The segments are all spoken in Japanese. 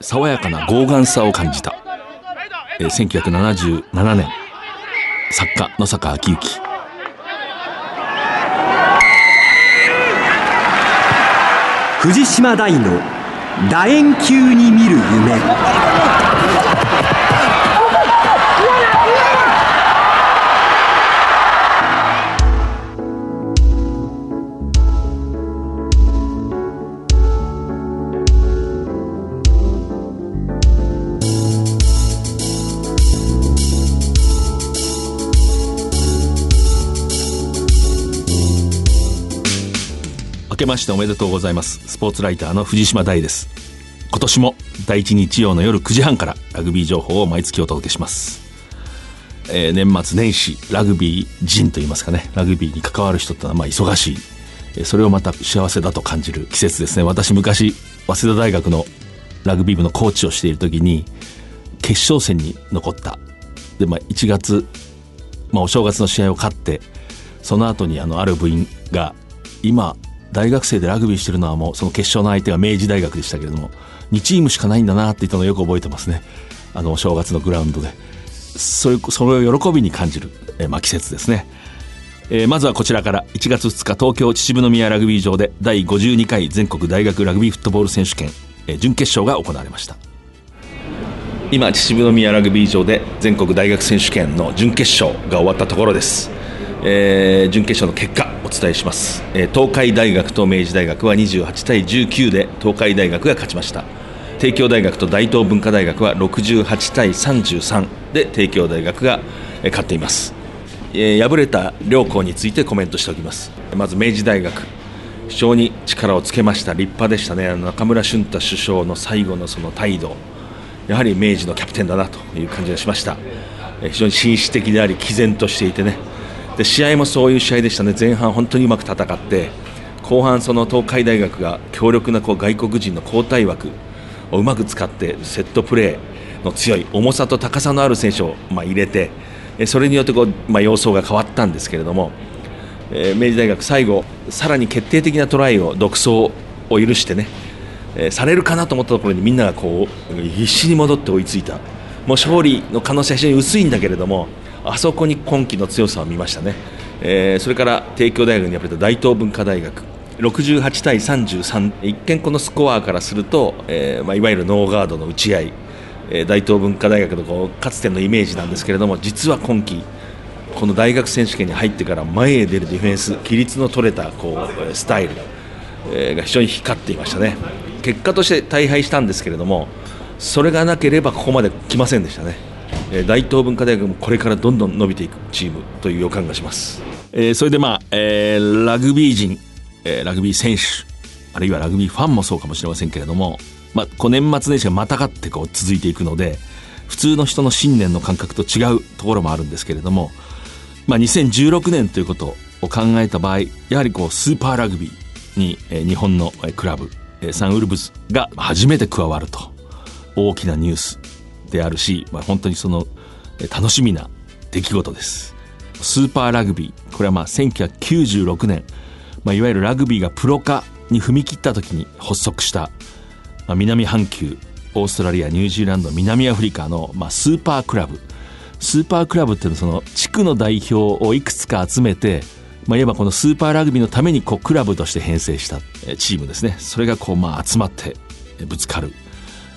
爽やかな傲岸さを感じた、えー、1977年作家野坂昭之。藤島大の楕円球に見る夢。けましておめでとうございます。スポーツライターの藤島大です。今年も第一日曜の夜9時半からラグビー情報を毎月お届けします、えー、年末年始ラグビー人といいますかね。ラグビーに関わる人ってのはまあ忙しい。それをまた幸せだと感じる季節ですね。私昔早稲田大学のラグビー部のコーチをしている時に決勝戦に残った。で、まあ、1月、まあ、お正月の試合を勝ってその後にあのある部員が今大学生でラグビーしてるのはもうその決勝の相手は明治大学でしたけれども2チームしかないんだなって言ったのをよく覚えてますね。あのお正月のグラウンドで。それそれを喜びに感じる、えまあ、季節ですね、えー、まずはこちらから。1月2日東京秩父宮ラグビー場で第52回全国大学ラグビーフットボール選手権、えー、準決勝が行われました。今秩父宮ラグビー場で全国大学選手権の準決勝が終わったところです。えー、準決勝の結果お伝えします、え、東海大学と明治大学は28対19で東海大学が勝ちました。帝京大学と大東文化大学は68対33で帝京大学が勝っています、え、敗れた両校についてコメントしておきます。まず明治大学。非常に力をつけました。立派でしたね。中村俊太首相の最後のその態度。やはり明治のキャプテンだなという感じがしました。非常に紳士的であり毅然としていてね。で試合もそういう試合でしたね前半本当にうまく戦って後半その東海大学が強力なこう外国人の交代枠をうまく使ってセットプレーの強い重さと高さのある選手をま入れてそれによってこう、まあ、様相が変わったんですけれども、え、明治大学最後さらに決定的なトライを独走を許してね、え、されるかなと思ったところにみんながこう必死に戻って追いついた。もう勝利の可能性は非常に薄いんだけれどもあそこに今季の強さを見ましたね、えー、それから帝京大学に敗れた大東文化大学。68対33一見このスコアからすると、えーまあ、いわゆるノーガードの打ち合い、えー、大東文化大学のこうかつてのイメージなんですけれども実は今季この大学選手権に入ってから前へ出るディフェンス規律の取れたこうスタイル、が非常に光っていましたね。結果として大敗したんですけれどもそれがなければここまで来ませんでしたね、大東文化大学もこれからどんどん伸びていくチームという予感がします、えー、それでまあ、えー、ラグビー人、えー、ラグビー選手あるいはラグビーファンもそうかもしれませんけれども、まあ、こう年末年始がまたがってこう続いていくので普通の人の信念の感覚と違うところもあるんですけれども、まあ、2016年ということを考えた場合やはりこうスーパーラグビーに、えー、日本のクラブ、サンウルブズが初めて加わると。大きなニュース。であるし、まあ、本当にその楽しみな出来事です。スーパーラグビーこれはまあ1996年、まあ、いわゆるラグビーがプロ化に踏み切った時に発足した、まあ、南半球オーストラリアニュージーランド南アフリカの、まあ、スーパークラブ。スーパークラブっていうのはその地区の代表をいくつか集めてまあ、いわばこのスーパーラグビーのためにこうクラブとして編成したチームですね。それがこうまあ集まってぶつかる。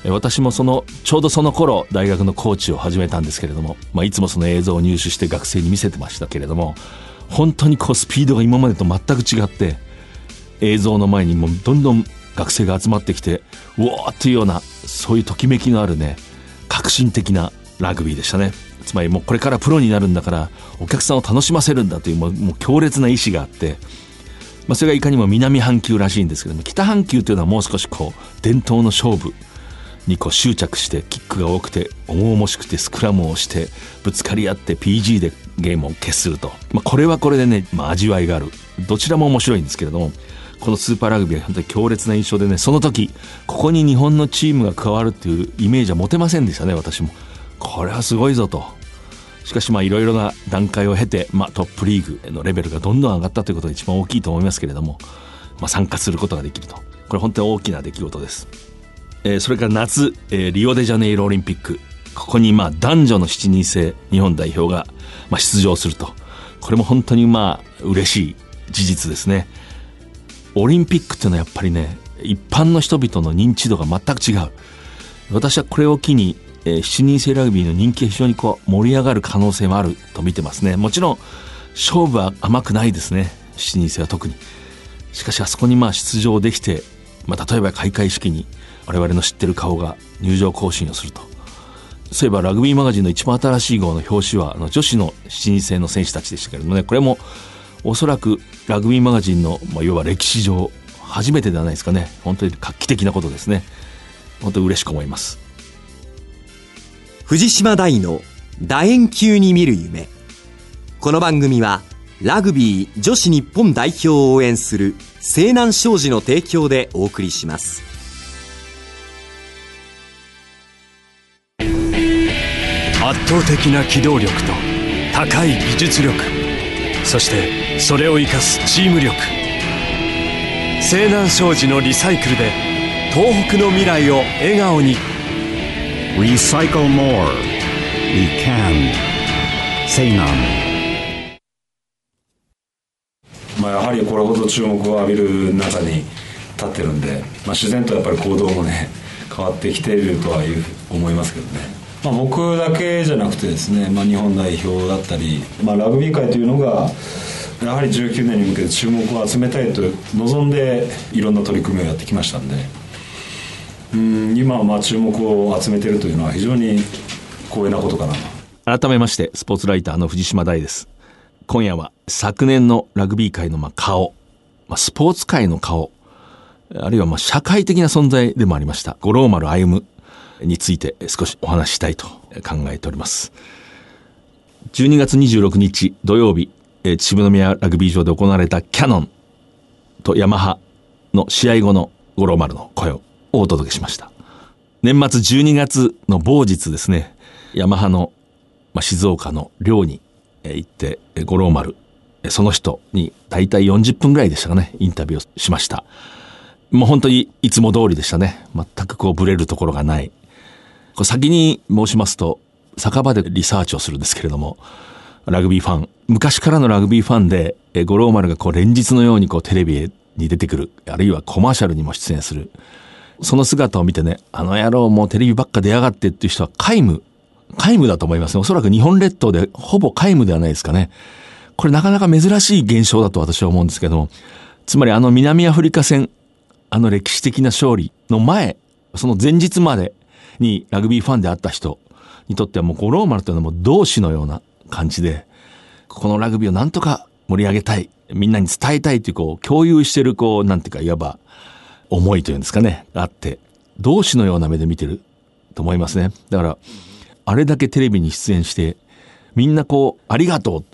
私もそのちょうどその頃大学のコーチを始めたんですけれども、まあ、いつもその映像を入手して学生に見せてましたけれども本当にこうスピードが今までと全く違って映像の前にもどんどん学生が集まってきてうおーっていうようなそういうときめきのあるね革新的なラグビーでしたね。つまりもうこれからプロになるんだからお客さんを楽しませるんだというもう強烈な意志があってまあ、それがいかにも南半球らしいんですけども北半球というのはもう少しこう伝統の勝負にこう執着してキックが多くて重々しくてスクラムをしてぶつかり合って PG でゲームを決すると、まあ、これはこれでね、まあ、味わいがあるどちらも面白いんですけれどもこのスーパーラグビーは本当に強烈な印象でねその時ここに日本のチームが加わるっていうイメージは持てませんでしたね私もこれはすごいぞとしかしまあいろいろな段階を経て、まあ、トップリーグのレベルがどんどん上がったということが一番大きいと思いますけれども、まあ、参加することができると。これ本当に大きな出来事です。えー、それから夏、えー、リオデジャネイロオリンピック。ここにまあ男女の7人制日本代表がまあ出場すると。これも本当にまあ嬉しい事実ですね。オリンピックっていうのはやっぱりね、一般の人々の認知度が全く違う。私はこれを機に、え、7人制ラグビーの人気が非常にこう盛り上がる可能性もあると見てますね。もちろん勝負は甘くないですね。7人制は特に。しかしあそこにまあ出場できて、まあ、例えば開会式に我々の知ってる顔が入場行進をすると。そういえばラグビーマガジンの一番新しい号の表紙はあの女子の7人制の選手たちでしたけれどもね、これもおそらくラグビーマガジンの、まあ、要は歴史上初めてではないですかね。本当に画期的なことですね。本当に嬉しく思います。藤島大の楕円球に見る夢。この番組はラグビー女子日本代表を応援する西南商事の提供でお送りします。圧倒的な機動力と高い技術力。そしてそれを生かすチーム力。西南商事のリサイクルで東北の未来を笑顔に「Recycle More」「We Can」西南。まあやはりこれほど注目を浴びる中に立ってるんで、まあ、自然とやっぱり行動もね変わってきているとはいう思いますけどね。まあ、僕だけじゃなくてですね、まあ、日本代表だったり、まあ、ラグビー界というのがやはり19年に向けて注目を集めたいと望んでいろんな取り組みをやってきましたんでうん今はまあ注目を集めているというのは非常に光栄なことかな改めましてスポーツライターの藤島大です。今夜は昨年のラグビー界のまあ顔、まあ、スポーツ界の顔あるいはまあ社会的な存在でもありました五郎丸歩。について少しお話したいと考えております。12月26日土曜日、秩父宮ラグビー場で行われたキャノンとヤマハの試合後の五郎丸の声をお届けしました。年末12月の某日ですね、ヤマハの、まあ、静岡の寮に行って、五郎丸、その人に大体40分ぐらいでしたかね、インタビューをしました。もう本当にいつも通りでしたね。全くこうブレるところがない。これ先に申しますと、酒場でリサーチをするんですけれども、ラグビーファン、昔からのラグビーファンで、え五郎丸がこう連日のようにこうテレビに出てくる、あるいはコマーシャルにも出演する。その姿を見てね、あの野郎もうテレビばっか出やがってっていう人は皆無、皆無だと思いますね。おそらく日本列島でほぼ皆無ではないですかね。これなかなか珍しい現象だと私は思うんですけども、つまりあの南アフリカ戦、あの歴史的な勝利の前、その前日まで、にラグビーファンであった人にとってはもう五郎丸というのはもう同志のような感じで、このラグビーをなんとか盛り上げたい、みんなに伝えたいというこう共有してるこう、なんていうかいわば思いというんですかね、あって、同志のような目で見てると思いますね。だから、あれだけテレビに出演して、みんなこう、ありがとう。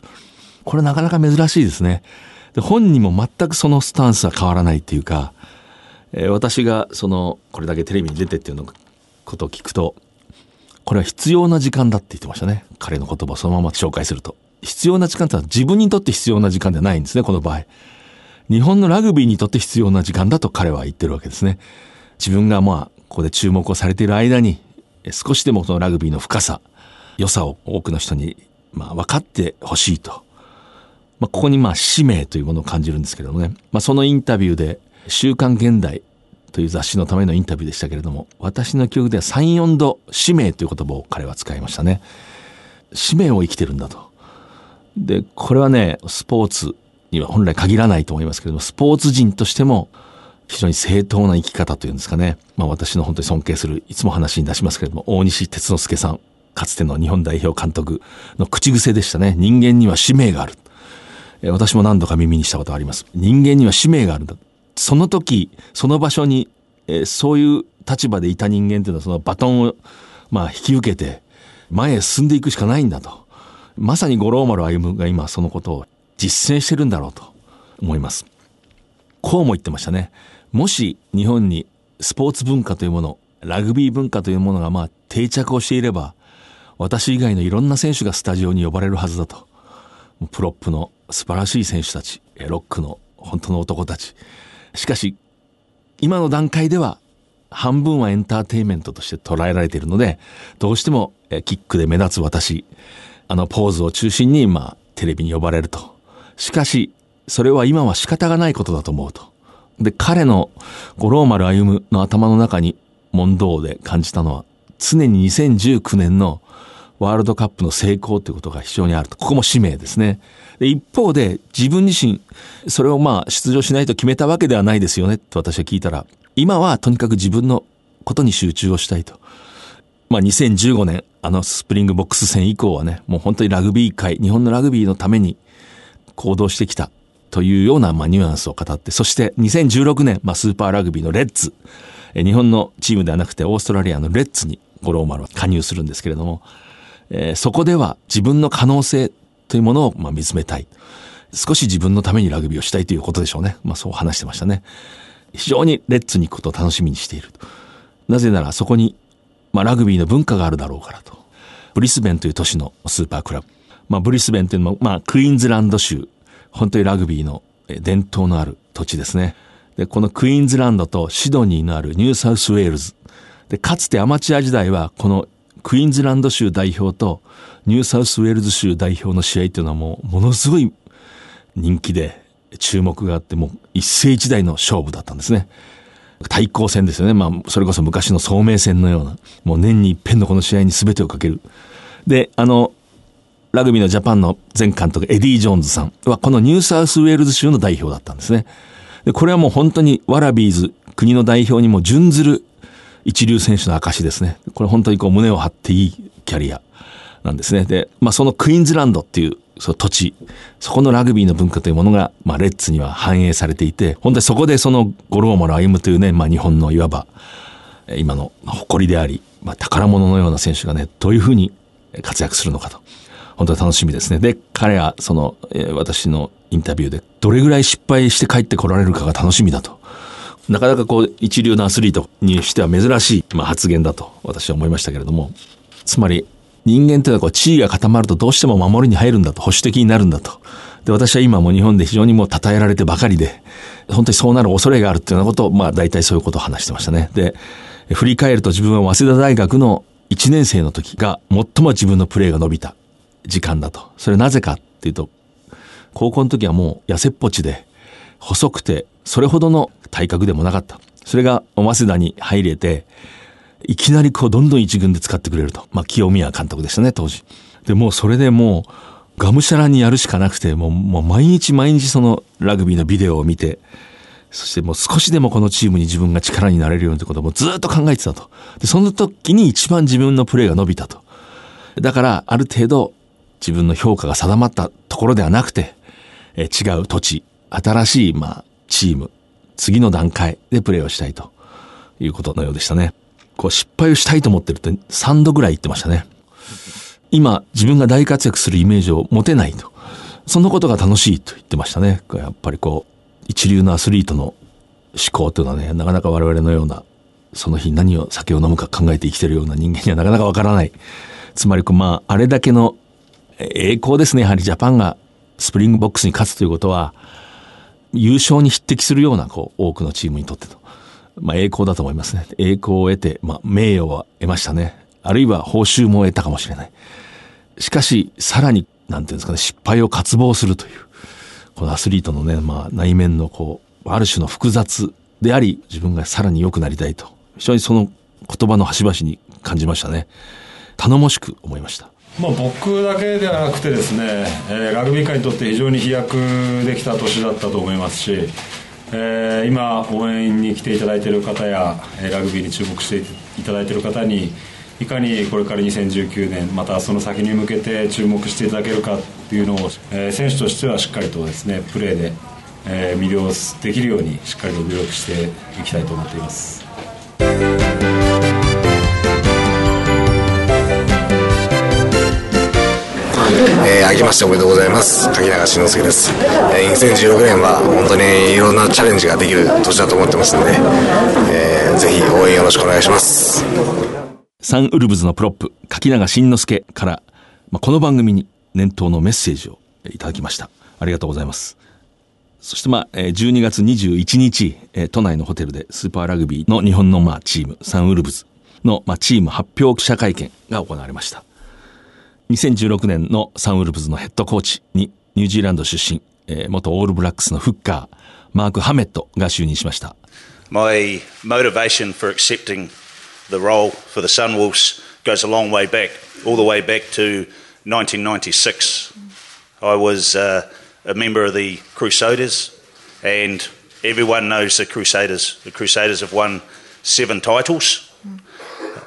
これなかなか珍しいですね。で本人も全くそのスタンスは変わらないっていうか、えー、私がその、これだけテレビに出てっていうのがことを聞くと、これは必要な時間だって言ってましたね。彼の言葉をそのまま紹介すると。必要な時間ってのは自分にとって必要な時間ではないんですね、この場合。日本のラグビーにとって必要な時間だと彼は言ってるわけですね。自分がまあ、ここで注目をされている間に、少しでもそのラグビーの深さ、良さを多くの人に、まあ、分かってほしいと。まあ、ここにまあ、使命というものを感じるんですけれどもね。まあ、そのインタビューで、週刊現代という雑誌のためのインタビューでしたけれども、私の記憶では3、4度、使命という言葉を彼は使いましたね。使命を生きてるんだと。で、これはね、スポーツには本来限らないと思いますけれども、スポーツ人としても非常に正当な生き方というんですかね。まあ私の本当に尊敬する、いつも話に出しますけれども、大西哲之助さん、かつての日本代表監督の口癖でしたね。人間には使命がある。私も何度か耳にしたことがあります。人間には使命があるんだ。その時、その場所に、えー、そういう立場でいた人間っていうのはそのバトンを、まあ、引き受けて、前へ進んでいくしかないんだと。まさに五郎丸歩が今そのことを実践してるんだろうと思います。こうも言ってましたね。もし日本にスポーツ文化というもの、ラグビー文化というものがまあ定着をしていれば、私以外のいろんな選手がスタジオに呼ばれるはずだと。プロップの素晴らしい選手たち、ロックの本当の男たち、しかし、今の段階では半分はエンターテインメントとして捉えられているので、どうしてもキックで目立つ私、あのポーズを中心に、まあ、テレビに呼ばれると。しかし、それは今は仕方がないことだと思うと。で、彼の五郎丸歩の頭の中に問答で感じたのは、常に2019年のワールドカップの成功ということが非常にあると。ここも使命ですね。で一方で自分自身、それをまあ出場しないと決めたわけではないですよねって私は聞いたら、今はとにかく自分のことに集中をしたいと。まあ2015年、あのスプリングボックス戦以降はね、もう本当にラグビー界、日本のラグビーのために行動してきたというようなまあニュアンスを語って、そして2016年、まあスーパーラグビーのレッツ、日本のチームではなくてオーストラリアのレッツに五郎丸は加入するんですけれども、えー、そこでは自分の可能性というものをまあ見つめたい。少し自分のためにラグビーをしたいということでしょうね。まあそう話してましたね。非常にレッツに行くことを楽しみにしているなぜならそこに、まあラグビーの文化があるだろうからと。ブリスベンという都市のスーパークラブ。まあブリスベンというのも、まあクイーンズランド州、本当にラグビーの伝統のある土地ですね。で、このクイーンズランドとシドニーのあるニューサウスウェールズ。で、かつてアマチュア時代は、このクイーンズランド州代表とニューサウスウェールズ州代表の試合っていうのはもう、ものすごい人気で、注目があって、もう一世一代の勝負だったんですね。対抗戦ですよね。まあ、それこそ昔の早明戦のような、もう年に一遍のこの試合に全てをかける。で、あの、ラグビーのジャパンの前監督、エディ・ジョーンズさんは、このニューサウスウェールズ州の代表だったんですね。で、これはもう本当にワラビーズ、国の代表にも準ずる一流選手の証ですね。これ本当にこう胸を張っていいキャリアなんですね。で、まあそのクイーンズランドっていうその土地、そこのラグビーの文化というものが、まあレッズには反映されていて、本当にそこでそのゴローマル歩というね、まあ日本のいわば、今の誇りであり、まあ宝物のような選手がね、どういうふうに活躍するのかと。本当に楽しみですね。で、彼はその、えー、私のインタビューで、どれぐらい失敗して帰ってこられるかが楽しみだと。なかなかこう、一流のアスリートにしては珍しい、まあ、発言だと私は思いましたけれども、つまり、人間というのはこう、地位が固まるとどうしても守りに入るんだと、保守的になるんだと。で、私は今も日本で非常にもう称えられてばかりで、本当にそうなる恐れがあるっていうようなことを、まあ大体そういうことを話してましたね。で、振り返ると自分は早稲田大学の1年生の時が最も自分のプレーが伸びた時間だと。それなぜかっていうと、高校の時はもう痩せっぽちで、細くて、それほどの体格でもなかった。それが、早稲田に入れて、いきなりこう、どんどん一軍で使ってくれると。まあ、清宮監督でしたね、当時。で、もうそれでもう、がむしゃらにやるしかなくて、もう、もう毎日毎日そのラグビーのビデオを見て、そしてもう少しでもこのチームに自分が力になれるようにということもずっと考えてたと。で、その時に一番自分のプレーが伸びたと。だから、ある程度、自分の評価が定まったところではなくて、え違う土地、新しい、まあ、チーム、次の段階でプレーをしたいということのようでしたね。こう失敗をしたいと思ってるって3度ぐらい言ってましたね。今、自分が大活躍するイメージを持てないと。そのことが楽しいと言ってましたね。やっぱりこう、一流のアスリートの思考というのはね、なかなか我々のような、その日何を酒を飲むか考えて生きてるような人間にはなかなかわからない。つまり、まあ、あれだけの栄光ですね。やはりジャパンがスプリングボックスに勝つということは、優勝に匹敵するような、こう、多くのチームにとってと。まあ、栄光だと思いますね。栄光を得て、まあ、名誉は得ましたね。あるいは報酬も得たかもしれない。しかし、さらに、なんていうんですかね、失敗を渇望するという、このアスリートのね、まあ、内面のこう、ある種の複雑であり、自分がさらに良くなりたいと。非常にその言葉の端々に感じましたね。頼もしく思いました。まあ、僕だけではなくてですね、えー、ラグビー界にとって非常に飛躍できた年だったと思いますし、えー、今応援に来ていただいている方や、えー、ラグビーに注目していただいている方にいかにこれから2019年またその先に向けて注目していただけるかっていうのを、えー、選手としてはしっかりとですねプレーで、えー、魅了できるようにしっかりと努力していきたいと思っています。えー、明けましておめでとうございます。柿永慎之介です、えー、2016年は本当にいろんなチャレンジができる年だと思ってますので、えー、ぜひ応援よろしくお願いします。サンウルブズのプロップ柿永慎之介から、まあ、この番組に念頭のメッセージをいただきました。ありがとうございます。そしてまあ、12月21日、都内のホテルでスーパーラグビーの日本のまあチーム、サンウルブズのまあチーム発表記者会見が行われました。2016年のサンウルブズのヘッドコーチにニュージーランド出身、元オールブラックスのフッカー、マーク・ハメットが就任しました。My motivation for accepting the role for the Sunwolves goes a long way back, all the way back to 1996. I was uh, a member of the Crusaders, and everyone knows the Crusaders. The Crusaders have won seven titles.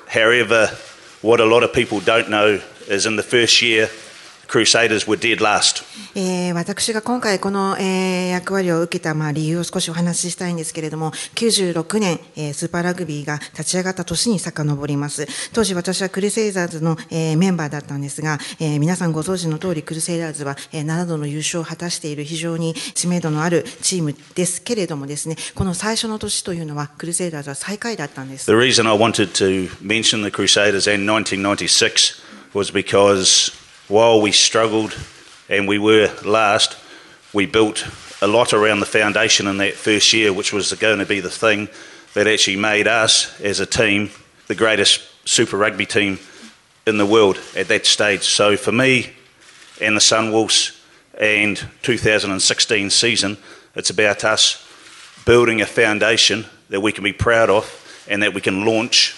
However, what a lot of people don't know is in the first year, Crusaders were dead last. えー、私が今回この、えー、役割を受けた、まあ、理由を少しお話ししたいんですけれども、96年、えー、スーパーラグビーが立ち上がった年に遡ります。当時私はクルセイザーズの、えー、メンバーだったんですが、えー、皆さんご存知の通りクルセイザーズは、えー、7度の優勝を果たしている非常に知名度のあるチームですけれどもですね、この最初の年というのはクルセイザーズは最下位だったんです。The reason I wanted to mention the Crusaders in 1996 was because while we struggled and we were last, we built a lot around the foundation in that first year, which was going to be the thing that actually made us as a team the greatest Super Rugby team in the world at that stage. So for me and the Sunwolves and 2016 season, it's about us building a foundation that we can be proud of and that we can launch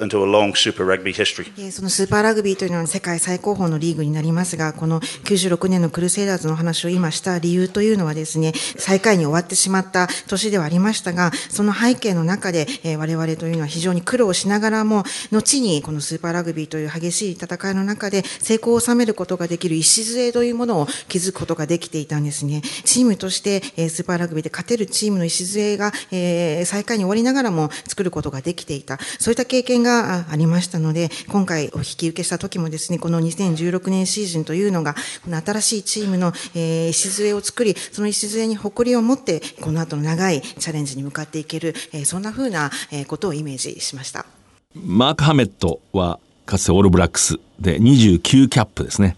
into a long Super Rugby history. そのスーパーラグビーというのは世界最高峰のリーグになりますが、この96年のクルセイダーズの話を今した理由というのはですね、最下位に終わってしまった年ではありましたが、その背景の中で、えー、我々というのは非常に苦労しながらも、後にこのスーパーラグビーという激しい戦いの中で成功を収めることができる礎というものを築くことができていたんですね。チームとして、えー、スーパーラグビーで勝てるチームの礎が、えー、最下位に終わりながらも作ることができていた。そういった経験ががありましたので、今回お引き受けした時もですね、この2016年シーズンというのが、この新しいチームの、えー、礎を作り、その礎に誇りを持って、この後の長いチャレンジに向かっていける、えー、そんな風なことをイメージしました。マーク・ハメットは、かつてオールブラックスで29キャップですね。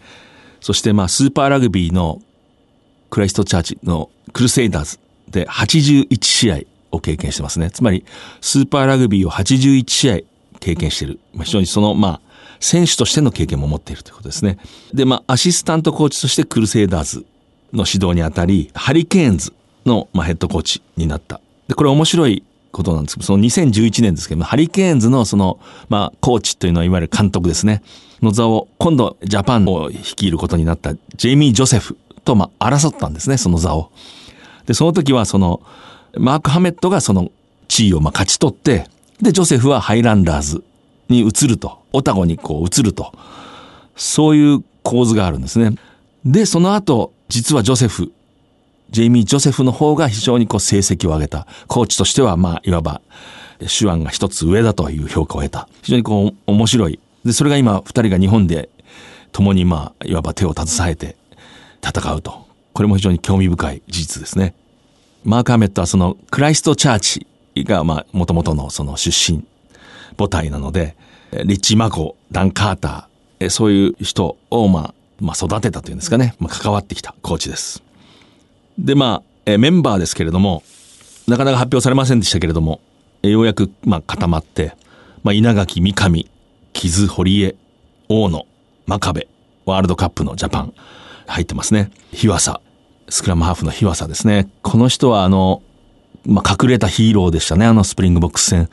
そしてまあスーパーラグビーのクライストチャーチのクルセイダーズで81試合を経験してますね。つまりスーパーラグビーを81試合経験している。まあ、非常にその、まあ、選手としての経験も持っているということですね。で、まあ、アシスタントコーチとしてクルセイダーズの指導にあたり、ハリケーンズの、まあ、ヘッドコーチになった。で、これ面白いことなんですけど、その2011年ですけどハリケーンズのその、まあ、コーチというのは、いわゆる監督ですね。の座を、今度、ジャパンを率いることになったジェイミー・ジョセフと、まあ、争ったんですね、その座を。で、その時は、その、マーク・ハメットがその地位をまあ勝ち取って、で、ジョセフはハイランダーズに移ると、オタゴにこう移ると、そういう構図があるんですね。で、その後、実はジョセフ、ジェイミー・ジョセフの方が非常にこう成績を上げた。コーチとしては、まあ、いわば、手腕が一つ上だという評価を得た。非常にこう、面白い。で、それが今、二人が日本で、共にまあ、いわば手を携えて戦うと。これも非常に興味深い事実ですね。マーク・ハメットはその、クライスト・チャーチが、まあ、元々のその出身母体なので、リッチ・マコ、ダン・カーター、そういう人を、まあ、まあ、育てたというんですかね、まあ、関わってきたコーチです。で、まあ、メンバーですけれども、なかなか発表されませんでしたけれども、ようやく、まあ、固まって、まあ、稲垣、三上、木津、堀江、大野、真壁、ワールドカップのジャパン、入ってますね。日和佐、スクラムハーフの日和佐ですね。この人は、あの、まあ、隠れたヒーローでしたね、あのスプリングボックス戦。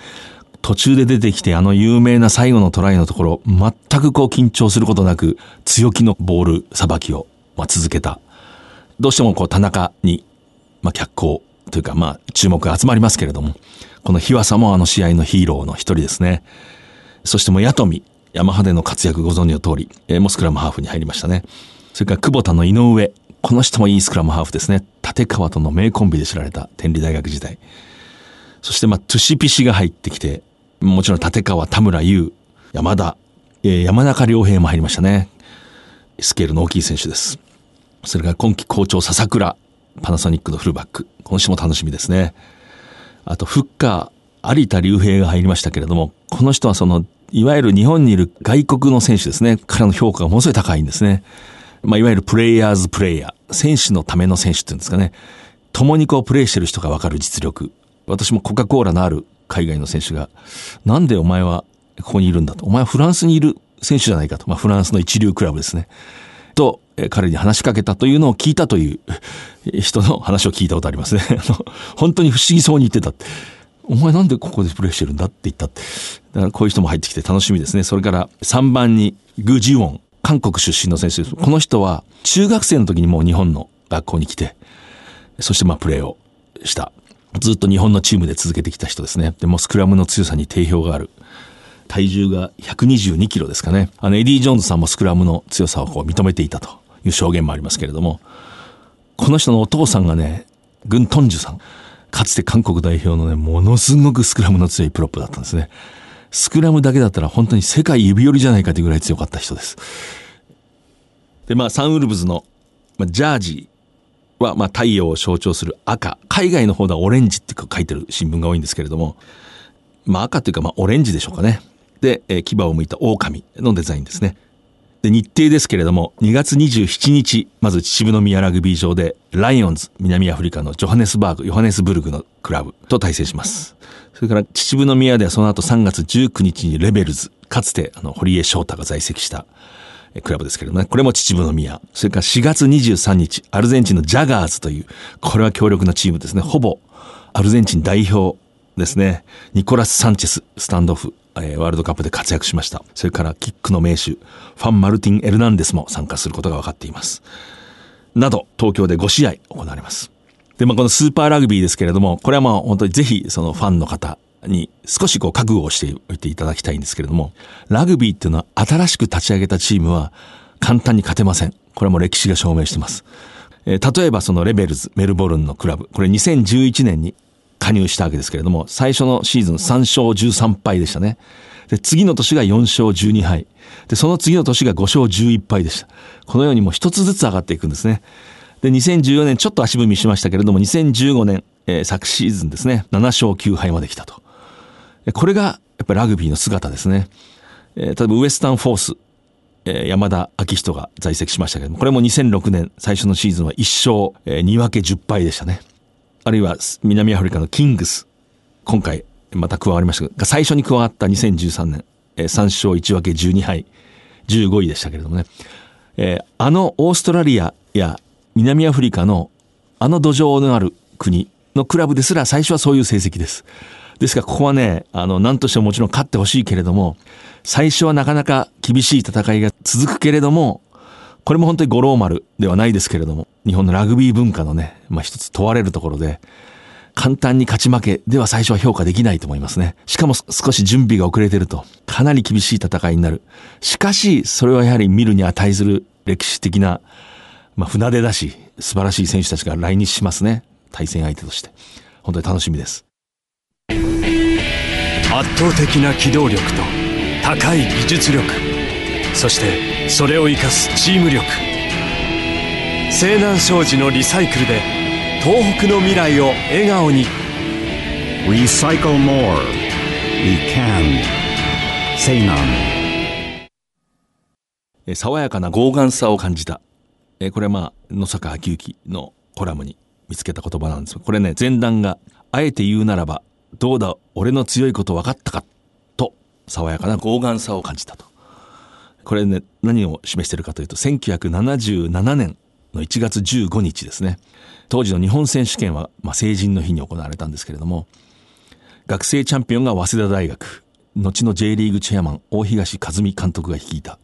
途中で出てきてあの有名な最後のトライのところ、全くこう緊張することなく強気のボールさばきを、まあ、続けた。どうしてもこう田中に、まあ、脚光というかまあ注目が集まりますけれども、この日和佐もあの試合のヒーローの一人ですね。そしてもうヤトミ、山派での活躍ご存知の通り、えー、もスクラムハーフに入りましたね。それから久保田の井上、この人もいいスクラムハーフですね。立川との名コンビで知られた天理大学時代。そしてまあ、トゥシピシが入ってきて、もちろん立川、田村優、山田、えー、山中良平も入りましたね。スケールの大きい選手です。それから今季好調笹倉、パナソニックのフルバック。今週も楽しみですね。あと、フッカー、有田隆平が入りましたけれども、この人はその、いわゆる日本にいる外国の選手ですね。彼の評価がものすごい高いんですね。まあ、いわゆるプレイヤーズプレイヤー。選手のための選手っていうんですかね。共にこうプレーしてる人がわかる実力。私もコカ・コーラのある海外の選手が、なんでお前はここにいるんだと。お前はフランスにいる選手じゃないかと。まあ、フランスの一流クラブですね。と、彼に話しかけたというのを聞いたという人の話を聞いたことありますね。本当に不思議そうに言ってた。お前なんでここでプレーしてるんだって言った。だからこういう人も入ってきて楽しみですね。それから3番にグジウォン。韓国出身の選手です。この人は中学生の時にもう日本の学校に来て、そしてまあプレーをした。ずっと日本のチームで続けてきた人ですね。でもスクラムの強さに定評がある。体重が122キロですかね。あの、エディ・ジョーンズさんもスクラムの強さをこう認めていたという証言もありますけれども、この人のお父さんがね、グン・トンジュさん。かつて韓国代表のね、ものすごくスクラムの強いプロップだったんですね。スクラムだけだったら本当に世界指折りじゃないかというぐらい強かった人です。で、まあ、サンウルブズの、まあ、ジャージは、まあ、太陽を象徴する赤。海外の方ではオレンジって書いてる新聞が多いんですけれども、まあ、赤というか、まあ、オレンジでしょうかね。で、えー、牙を向いた狼のデザインですね。で、日程ですけれども、2月27日、まず秩父宮ラグビー場で、ライオンズ、南アフリカのジョハネスバーグ、ヨハネスブルグのクラブと対戦します。それから、秩父宮ではその後3月19日にレベルズ、かつて、あの、堀江翔太が在籍した、クラブですけれどもね。これも秩父宮。それから4月23日、アルゼンチンのジャガーズという、これは強力なチームですね。ほぼ、アルゼンチン代表ですね。ニコラス・サンチェス、スタンドオフ、えー、ワールドカップで活躍しました。それからキックの名手、ファン・マルティン・エルナンデスも参加することが分かっています。など、東京で5試合行われます。で、まあ、このスーパーラグビーですけれども、これはまあ本当にぜひそのファンの方に少しこう覚悟をしておいていただきたいんですけれども、ラグビーっていうのは新しく立ち上げたチームは簡単に勝てません。これも歴史が証明してます。えー、例えばそのレベルズ、メルボルンのクラブ、これ2011年に加入したわけですけれども、最初のシーズン3勝13敗でしたね。で、次の年が4勝12敗。で、その次の年が5勝11敗でした。このようにもう一つずつ上がっていくんですね。で、2014年ちょっと足踏みしましたけれども、2015年、えー、昨シーズンですね、7勝9敗まで来たと。これが、やっぱりラグビーの姿ですね。えー、例えばウエスタンフォース、えー、山田明人が在籍しましたけれども、これも2006年最初のシーズンは1勝、えー、2分け10敗でしたね。あるいは南アフリカのキングス、今回また加わりました。が、最初に加わった2013年、えー、3勝1分け12敗、15位でしたけれどもね、えー、あのオーストラリアや南アフリカのあの土壌のある国のクラブですら最初はそういう成績です。ですからここはね、あの、何としてももちろん勝ってほしいけれども、最初はなかなか厳しい戦いが続くけれども、これも本当に五郎丸ではないですけれども、日本のラグビー文化のね、まあ一つ問われるところで、簡単に勝ち負けでは最初は評価できないと思いますね。しかも少し準備が遅れてると、かなり厳しい戦いになる。しかし、それはやはり見るに値する歴史的な、まあ船出だし、素晴らしい選手たちが来日しますね。対戦相手として。本当に楽しみです。圧倒的な機動力と高い技術力。そしてそれを生かすチーム力。西南商事のリサイクルで東北の未来を笑顔に「Recycle More」「We Can」西南爽やかな剛腕さを感じた。これはまあ野坂昭之のコラムに見つけた言葉なんですこれね前段が「あえて言うならばどうだ俺の強いこと分かったか」と爽やかな剛腕さを感じたとこれね、何を示しているかというと、1977年の1月15日ですね。当時の日本選手権は、まあ、成人の日に行われたんですけれども、学生チャンピオンが早稲田大学、後の J リーグチェアマン、大東和美監督が率いた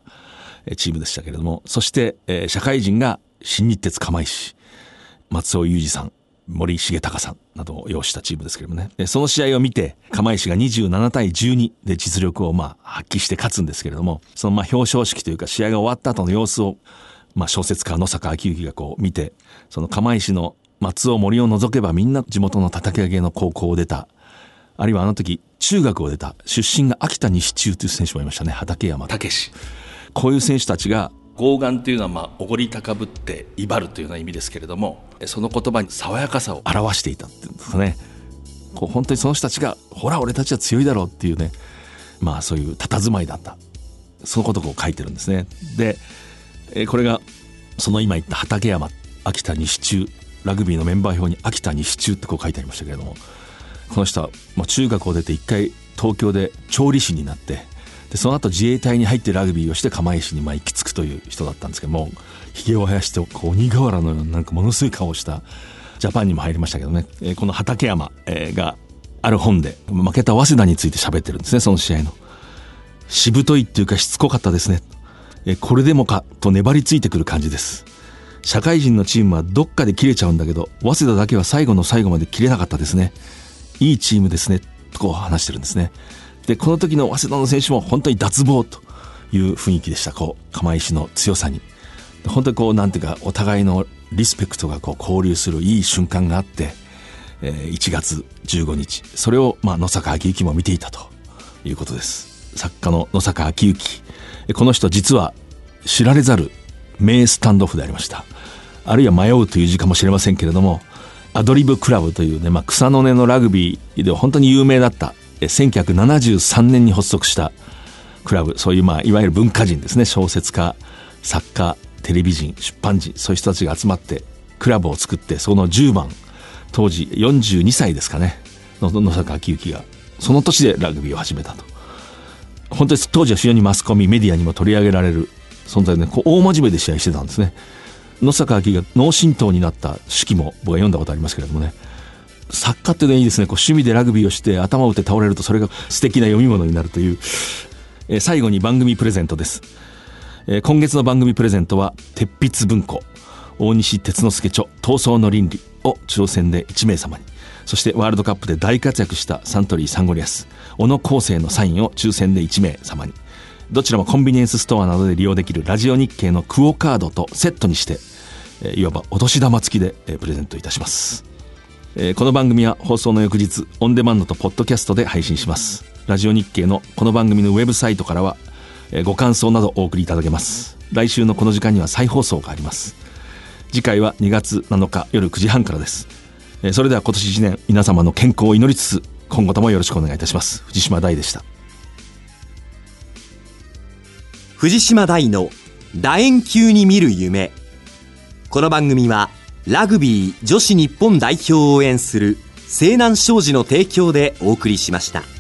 チームでしたけれども、そして、え、社会人が新日鉄釜石、松尾裕二さん、森重隆さんなどを擁したチームですけれどもね。その試合を見て、釜石が27対12で実力をまあ発揮して勝つんですけれども、そのまあ表彰式というか試合が終わった後の様子を、まあ小説家野坂昭之がこう見て、その釜石の松尾森を除けばみんな地元の叩き上げの高校を出た、あるいはあの時中学を出た出身が秋田西中という選手もいましたね。畠山武史。こういう選手たちが傲岸というのはまあおごり高ぶって威張るというような意味ですけれどもその言葉に爽やかさを表していたっていうんですかね。こう本当にその人たちがほら俺たちは強いだろうっていうね。まあそういう佇まいだった。そのことを書いてるんですね。でこれがその今言った畠山秋田西中ラグビーのメンバー表に秋田西中ってこう書いてありましたけれどもこの人はもう中学を出て一回東京で調理師になってでその後自衛隊に入ってラグビーをして釜石にまあ行き着くという人だったんですけどもひげを生やして鬼瓦のようななんかものすごい顔をしたジャパンにも入りましたけどね、えーこの畠山、えーがある本で負けた早稲田について喋ってるんですねその試合の。しぶといっていうかしつこかったですね。えこれでもかと粘りついてくる感じです。社会人のチームはどっかで切れちゃうんだけど、早稲田だけは最後の最後まで切れなかったですね。いいチームですね。とこう話してるんですね。で、この時の早稲田の選手も本当に脱帽という雰囲気でした。こう、釜石の強さに。本当にこう、なんていうか、お互いのリスペクトがこう交流するいい瞬間があって、えー1月15日、それを、まあ、野坂昭之も見ていたということです。作家の野坂昭之。この人実は知られざる名スタンドオフでありました。あるいは迷うという字かもしれませんけれども、アドリブクラブというね、まあ、草の根のラグビーで本当に有名だった、1973年に発足したクラブ、そういうまあ、いわゆる文化人ですね、小説家、作家、テレビ人、出版人、そういう人たちが集まって、クラブを作って、その10番、当時42歳ですかね、野坂昭之が、その年でラグビーを始めたと。本当に当時は非常にマスコミ、メディアにも取り上げられる存在で、こう大真面目で試合してたんですね。野坂昭が脳震盪になった手記も僕は読んだことありますけれどもね、作家ってね、いいですね。こう趣味でラグビーをして頭を打って倒れるとそれが素敵な読み物になるという。えー最後に番組プレゼントです。えー今月の番組プレゼントは、鉄筆文庫、大西哲之助著、闘争の倫理を挑戦で1名様に。そしてワールドカップで大活躍したサントリーサンゴリアス、小野康生のサインを抽選で1名様に。どちらもコンビニエンスストアなどで利用できるラジオ日経のクオカードとセットにして、えーいわばお年玉付きで、えープレゼントいたします。えーこの番組は放送の翌日オンデマンドとポッドキャストで配信しますラジオ日経のこの番組のウェブサイトからは、えご感想などお送りいただけます。来週のこの時間には再放送があります。次回は2月7日夜9時半からです、えそれでは今年1年皆様の健康を祈りつつ今後ともよろしくお願いいたします。藤島大でした。藤島大の楕円球に見る夢。この番組はラグビー女子日本代表を応援する西南商事の提供でお送りしました。